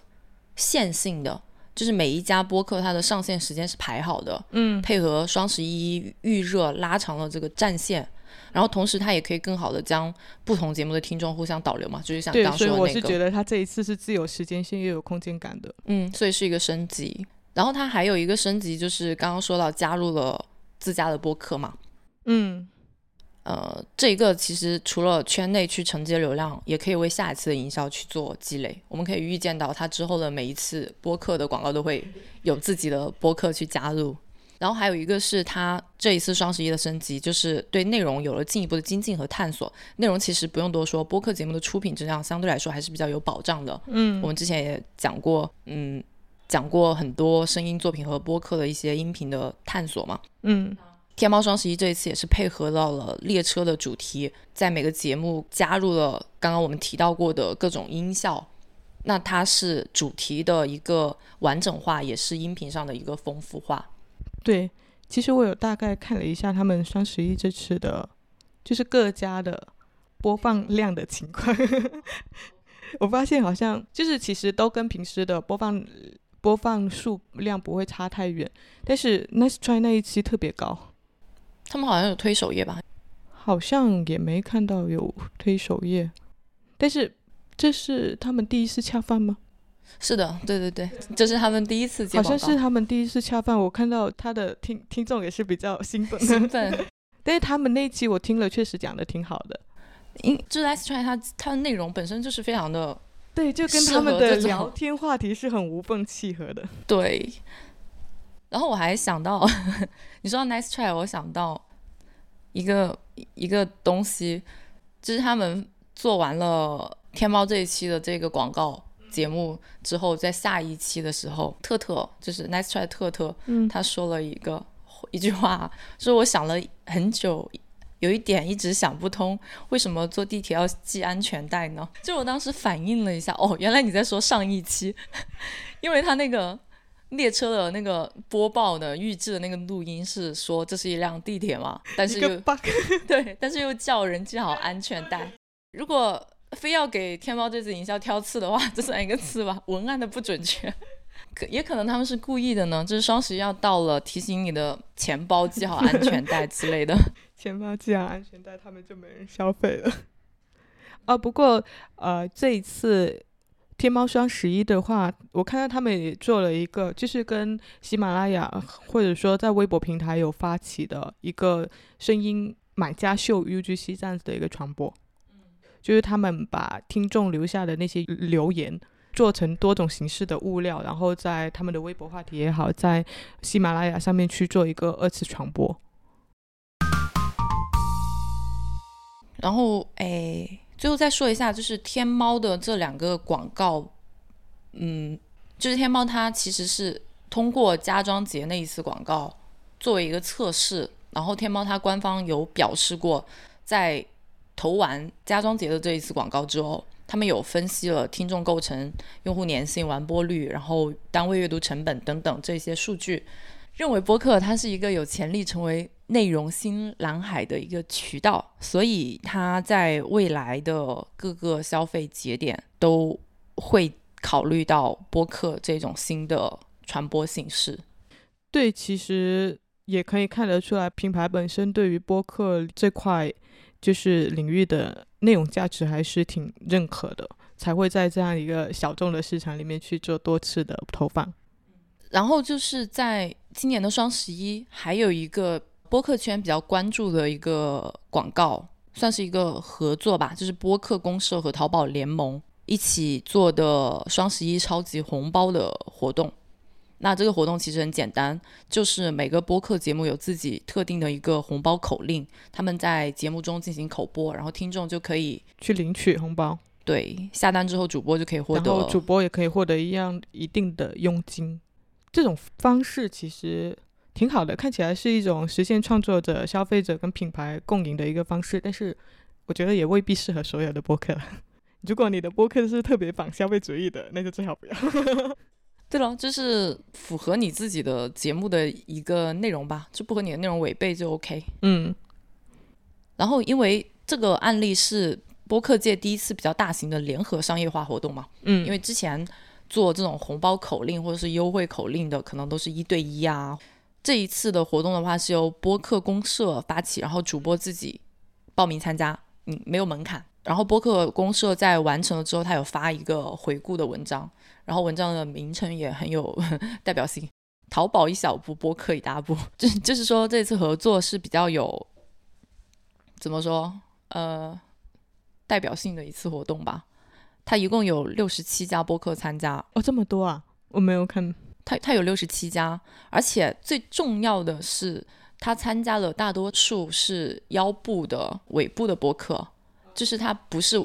线性的，就是每一家播客它的上线时间是排好的，嗯，配合双十一预热拉长了这个战线。然后同时，它也可以更好的将不同节目的听众互相导流嘛，就是像刚刚说的那个。所以我是觉得它这一次是既有时间线又有空间感的。嗯，所以是一个升级。然后它还有一个升级，就是刚刚说到加入了自家的播客嘛。嗯呃，这一个其实除了圈内去承接流量，也可以为下一次的营销去做积累。我们可以预见到，它之后的每一次播客的广告都会有自己的播客去加入。然后还有一个是它这一次双十一的升级，就是对内容有了进一步的精进和探索。内容其实不用多说，播客节目的出品质量相对来说还是比较有保障的。嗯，我们之前也讲过，嗯，讲过很多声音作品和播客的一些音频的探索嘛。嗯，天猫双十一这一次也是配合到了列车的主题，在每个节目加入了刚刚我们提到过的各种音效。那它是主题的一个完整化，也是音频上的一个丰富化。对，其实我有大概看了一下他们双十一这次的，就是各家的播放量的情况。我发现好像就是其实都跟平时的播放播放数量不会差太远，但是 Nice Try 那一期特别高，他们好像有推首页吧？好像也没看到有推首页，但是这是他们第一次恰饭吗？是的，对对对，这是他们第一次接好，像是他们第一次恰饭，我看到他的听听众也是比较兴奋，兴奋。但是他们那一期我听了，确实讲的挺好的。因就是 Let's Try 它它的内容本身就是非常的对，就跟他们的聊天话题是很无缝契合的。对。然后我还想到，你说到 Nice Try，我想到一个一个东西，就是他们做完了天猫这一期的这个广告节目之后，在下一期的时候，特特就是 Nice Try 特特，嗯他说了一个一句话，说我想了很久，有一点一直想不通，为什么坐地铁要系安全带呢？就我当时反应了一下，哦，原来你在说上一期，因为他那个列车的那个播报的预制的那个录音是说这是一辆地铁嘛，但是又 bug，对，但是又叫人系好安全带。如果非要给天猫这次营销挑刺的话，这算一个刺吧，文案的不准确。可也可能他们是故意的呢，就是双十一要到了，提醒你的钱包系好安全带之类的。钱包系好安全带，他们就没人消费了。啊，不过呃，这一次天猫双十一的话，我看到他们也做了一个，就是跟喜马拉雅或者说在微博平台有发起的一个声音买家秀 UGC 这样子的一个传播。就是他们把听众留下的那些留言做成多种形式的物料，然后在他们的微博话题也好，在喜马拉雅上面去做一个二次传播。然后，哎，最后再说一下，就是天猫的这两个广告，嗯，就是天猫它其实是通过家装节那一次广告作为一个测试，然后天猫它官方有表示过，在投完家装节的这一次广告之后，他们有分析了听众构成、用户粘性、完播率，然后单位阅读成本等等这些数据，认为播客它是一个有潜力成为内容新蓝海的一个渠道，所以它在未来的各个消费节点都会考虑到播客这种新的传播形式。对，其实也可以看得出来，品牌本身对于播客这块就是领域的内容价值还是挺认可的，才会在这样一个小众的市场里面去做多次的投放。然后就是在今年的双十一，还有一个播客圈比较关注的一个广告，算是一个合作吧，就是播客公社和淘宝联盟一起做的双十一超级红包的活动。那这个活动其实很简单，就是每个播客节目有自己特定的一个红包口令，他们在节目中进行口播，然后听众就可以去领取红包，对下单之后，主播就可以获得然后得主播也可以获得一样一定的佣金。这种方式其实挺好的，看起来是一种实现创作者、消费者跟品牌共赢的一个方式，但是我觉得也未必适合所有的播客。如果你的播客是特别反消费主义的，那就最好不要。对了，就是符合你自己的节目的一个内容吧，就不和你的内容违背就 OK。嗯然后，因为这个案例是播客界第一次比较大型的联合商业化活动嘛，嗯，因为之前做这种红包口令或者是优惠口令的，可能都是一对一啊。这一次的活动的话，是由播客公社发起，然后主播自己报名参加，嗯，没有门槛。然后播客公社在完成了之后，他有发一个回顾的文章，然后文章的名称也很有 代表性，“淘宝一小步，播客一大步”。就就是说，这次合作是比较有怎么说？呃，代表性的一次活动吧。他一共有六十七家播客参加哦，这么多啊！我没有看。他他有六十七家，而且最重要的是，他参加了大多数是腰部的尾部的播客，就是他不是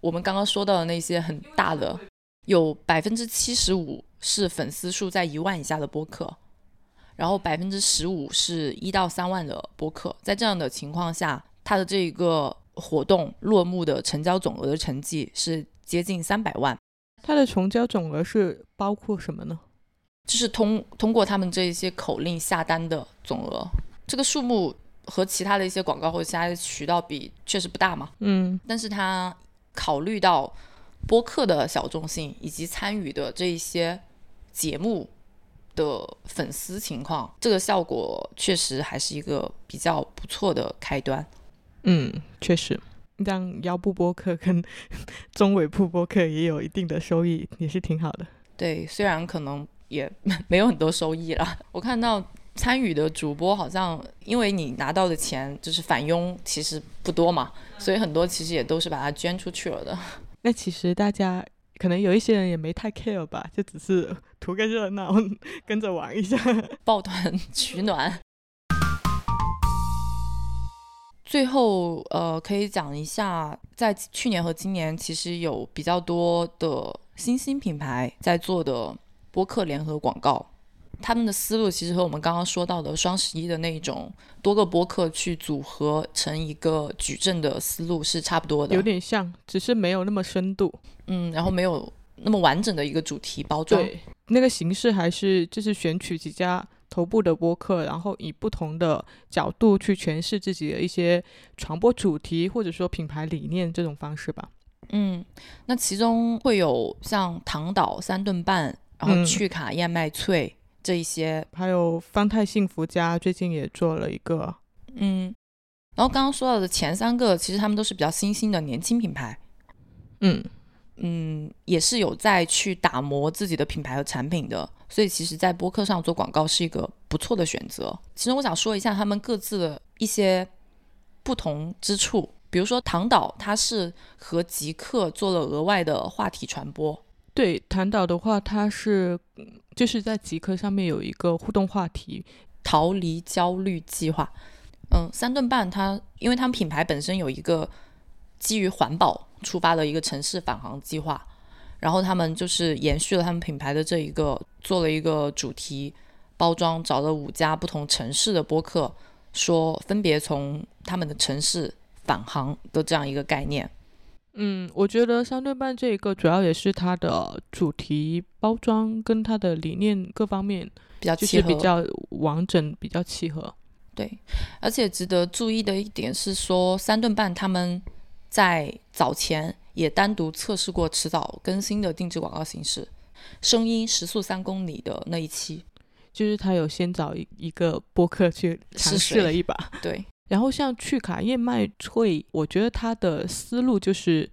我们刚刚说到的那些很大的，有百分之七十五是粉丝数在一万以下的播客，然后百分之十五是一到三万的播客。在这样的情况下，他的这个活动落幕的成交总额的成绩是接近三百万。他的成交总额是包括什么呢？就是通通过他们这一些口令下单的总额，这个数目和其他的一些广告或者其他的渠道比确实不大嘛。嗯，但是他考虑到播客的小众性以及参与的这一些节目的粉丝情况，这个效果确实还是一个比较不错的开端。嗯，确实，让腰部播客跟中尾部播客也有一定的收益，也是挺好的。对，虽然可能。也没有很多收益了。我看到参与的主播好像，因为你拿到的钱就是返佣，其实不多嘛，所以很多其实也都是把它捐出去了的。那其实大家可能有一些人也没太 care 吧，就只是图个热闹，跟着玩一下，抱团取暖。最后，呃，可以讲一下，在去年和今年，其实有比较多的新兴品牌在做的。播客联合广告，他们的思路其实和我们刚刚说到的双十一的那种多个播客去组合成一个矩阵的思路是差不多的，有点像，只是没有那么深度，嗯，然后没有那么完整的一个主题包装。对，那个形式还是就是选取几家头部的播客，然后以不同的角度去诠释自己的一些传播主题或者说品牌理念这种方式吧。嗯，那其中会有像唐岛三顿半。然后趣卡燕麦脆这一些，还有方太幸福家最近也做了一个，嗯，然后刚刚说到的前三个，其实他们都是比较新兴的年轻品牌，嗯嗯，也是有在去打磨自己的品牌和产品的，所以其实，在播客上做广告是一个不错的选择。其实我想说一下他们各自的一些不同之处，比如说唐导，他是和极客做了额外的话题传播。对，谈导的话，它是就是在极客上面有一个互动话题，逃离焦虑计划。嗯，三顿半它，因为他们品牌本身有一个基于环保出发的一个城市返航计划，然后他们就是延续了他们品牌的这一个，做了一个主题包装，找了五家不同城市的播客，说分别从他们的城市返航的这样一个概念。嗯，我觉得三顿半这一个主要也是它的主题包装跟它的理念各方面比较契合，比较完整，比较契合。对，而且值得注意的一点是说，三顿半他们在早前也单独测试过迟早更新的定制广告形式，声音时速三公里的那一期，就是他有先找一一个播客去尝试了一把，对。然后像去卡燕麦脆，我觉得他的思路就是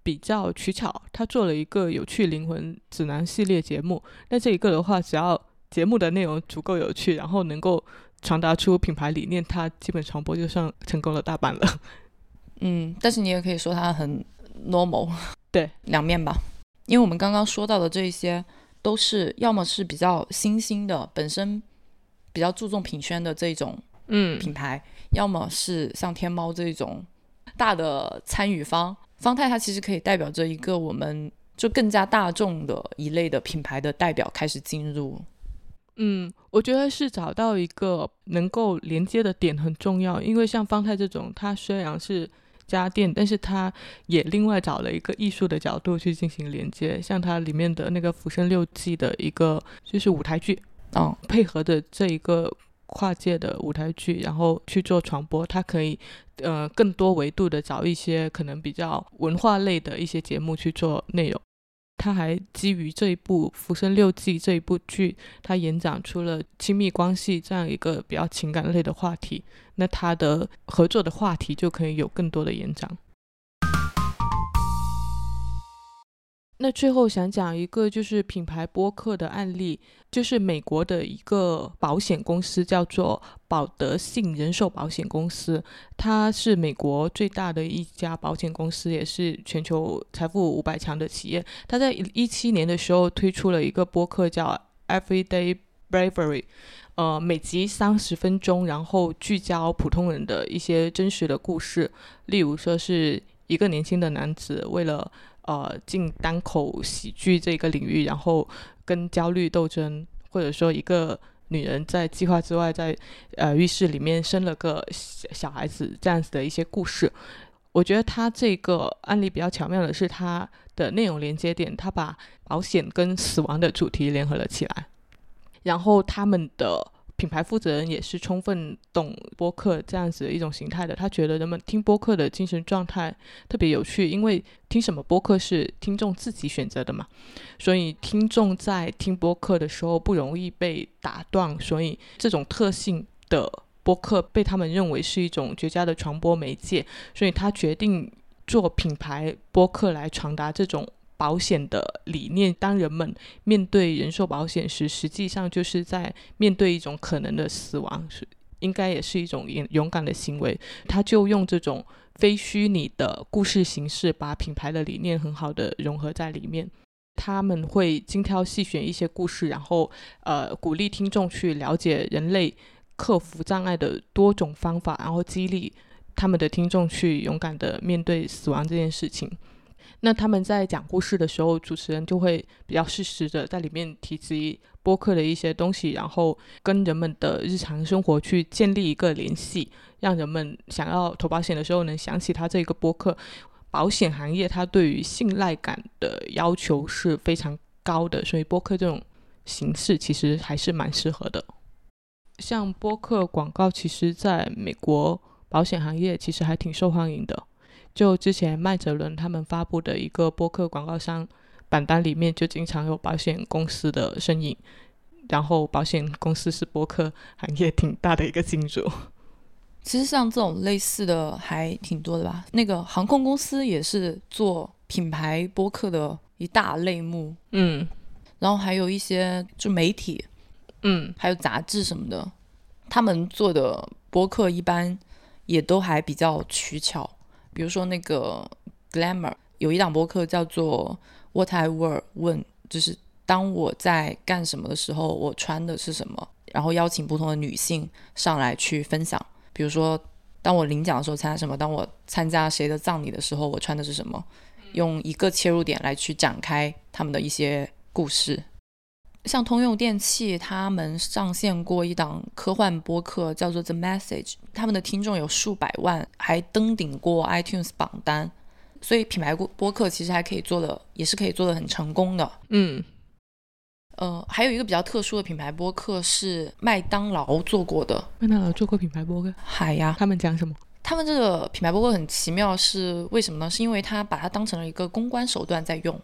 比较取巧，他做了一个有趣灵魂指南系列节目。那这一个的话，只要节目的内容足够有趣，然后能够传达出品牌理念，它基本传播就算成功了大半了。嗯，但是你也可以说它很 normal，对，两面吧。因为我们刚刚说到的这些，都是要么是比较新兴的，本身比较注重品宣的这种嗯品牌。要么是像天猫这种大的参与方，方太它其实可以代表着一个我们就更加大众的一类的品牌的代表开始进入。嗯，我觉得是找到一个能够连接的点很重要，因为像方太这种，它虽然是家电，但是它也另外找了一个艺术的角度去进行连接，像它里面的那个《浮生六记》的一个就是舞台剧，嗯，配合的这一个。跨界的舞台剧，然后去做传播，它可以，呃，更多维度的找一些可能比较文化类的一些节目去做内容。它还基于这一部《浮生六记》这一部剧，它延展出了亲密关系这样一个比较情感类的话题。那它的合作的话题就可以有更多的延展。那最后想讲一个就是品牌播客的案例，就是美国的一个保险公司叫做保德信人寿保险公司，它是美国最大的一家保险公司，也是全球财富五百强的企业。它在一七年的时候推出了一个播客叫 Everyday Bravery，呃，每集三十分钟，然后聚焦普通人的一些真实的故事，例如说是一个年轻的男子为了呃，进单口喜剧这个领域，然后跟焦虑斗争，或者说一个女人在计划之外，在呃浴室里面生了个小小孩子这样子的一些故事。我觉得他这个案例比较巧妙的是，他的内容连接点，他把保险跟死亡的主题联合了起来，然后他们的。品牌负责人也是充分懂播客这样子的一种形态的，他觉得人们听播客的精神状态特别有趣，因为听什么播客是听众自己选择的嘛，所以听众在听播客的时候不容易被打断，所以这种特性的播客被他们认为是一种绝佳的传播媒介，所以他决定做品牌播客来传达这种。保险的理念，当人们面对人寿保险时，实际上就是在面对一种可能的死亡，是应该也是一种勇勇敢的行为。他就用这种非虚拟的故事形式，把品牌的理念很好的融合在里面。他们会精挑细选一些故事，然后呃鼓励听众去了解人类克服障碍的多种方法，然后激励他们的听众去勇敢的面对死亡这件事情。那他们在讲故事的时候，主持人就会比较适时的在里面提及播客的一些东西，然后跟人们的日常生活去建立一个联系，让人们想要投保险的时候能想起他这个播客。保险行业它对于信赖感的要求是非常高的，所以播客这种形式其实还是蛮适合的。像播客广告，其实在美国保险行业其实还挺受欢迎的。就之前麦哲伦他们发布的一个播客广告商榜单里面，就经常有保险公司的身影。然后保险公司是播客行业挺大的一个金主。其实像这种类似的还挺多的吧。那个航空公司也是做品牌播客的一大类目。嗯。然后还有一些就媒体，嗯，还有杂志什么的，他们做的播客一般也都还比较取巧。比如说那个 Glamour 有一档播客叫做 What I Wear，问就是当我在干什么的时候，我穿的是什么，然后邀请不同的女性上来去分享。比如说，当我领奖的时候参加什么，当我参加谁的葬礼的时候，我穿的是什么，用一个切入点来去展开他们的一些故事。像通用电器，他们上线过一档科幻播客，叫做《The Message》，他们的听众有数百万，还登顶过 iTunes 榜单。所以品牌播播客其实还可以做的，也是可以做的很成功的。嗯，呃，还有一个比较特殊的品牌播客是麦当劳做过的。麦当劳做过品牌播客？海呀，他们讲什么？他们这个品牌播客很奇妙，是为什么呢？是因为他把它当成了一个公关手段在用，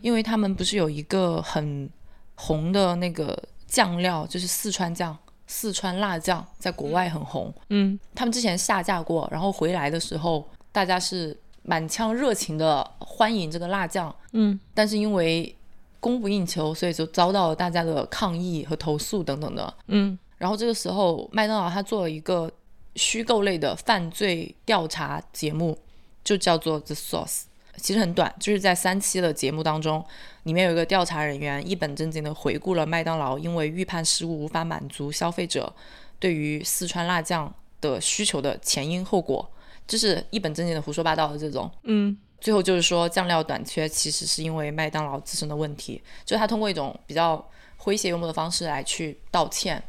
因为他们不是有一个很。红的那个酱料就是四川酱，四川辣酱在国外很红。嗯，他们之前下架过，然后回来的时候，大家是满腔热情的欢迎这个辣酱。嗯，但是因为供不应求，所以就遭到了大家的抗议和投诉等等的。嗯，然后这个时候，麦当劳他做了一个虚构类的犯罪调查节目，就叫做 The Source。其实很短，就是在三期的节目当中，里面有一个调查人员一本正经的回顾了麦当劳因为预判失误无法满足消费者对于四川辣酱的需求的前因后果，就是一本正经的胡说八道的这种。嗯，最后就是说酱料短缺其实是因为麦当劳自身的问题，就是他通过一种比较诙谐幽默的方式来去道歉。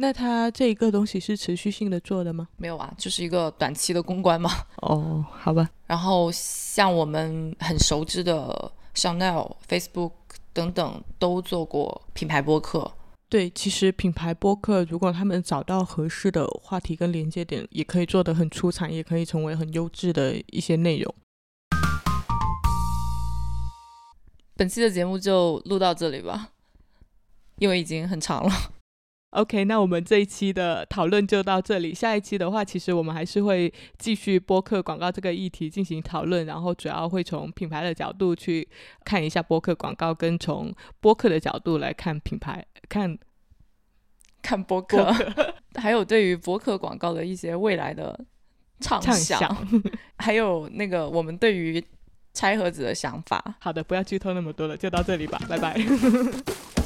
那他这一个东西是持续性的做的吗？没有啊，就是一个短期的公关嘛。哦，好吧。然后像我们很熟知的 Chanel、Facebook 等等都做过品牌播客。对，其实品牌播客如果他们找到合适的话题跟连接点，也可以做得很出彩，也可以成为很优质的一些内容。本期的节目就录到这里吧，因为已经很长了。OK，那我们这一期的讨论就到这里。下一期的话，其实我们还是会继续播客广告这个议题进行讨论，然后主要会从品牌的角度去看一下播客广告，跟从播客的角度来看品牌，看 看播客，还有对于播客广告的一些未来的畅想，还有那个我们对于拆盒子的想法。好的，不要剧透那么多了，就到这里吧，拜拜。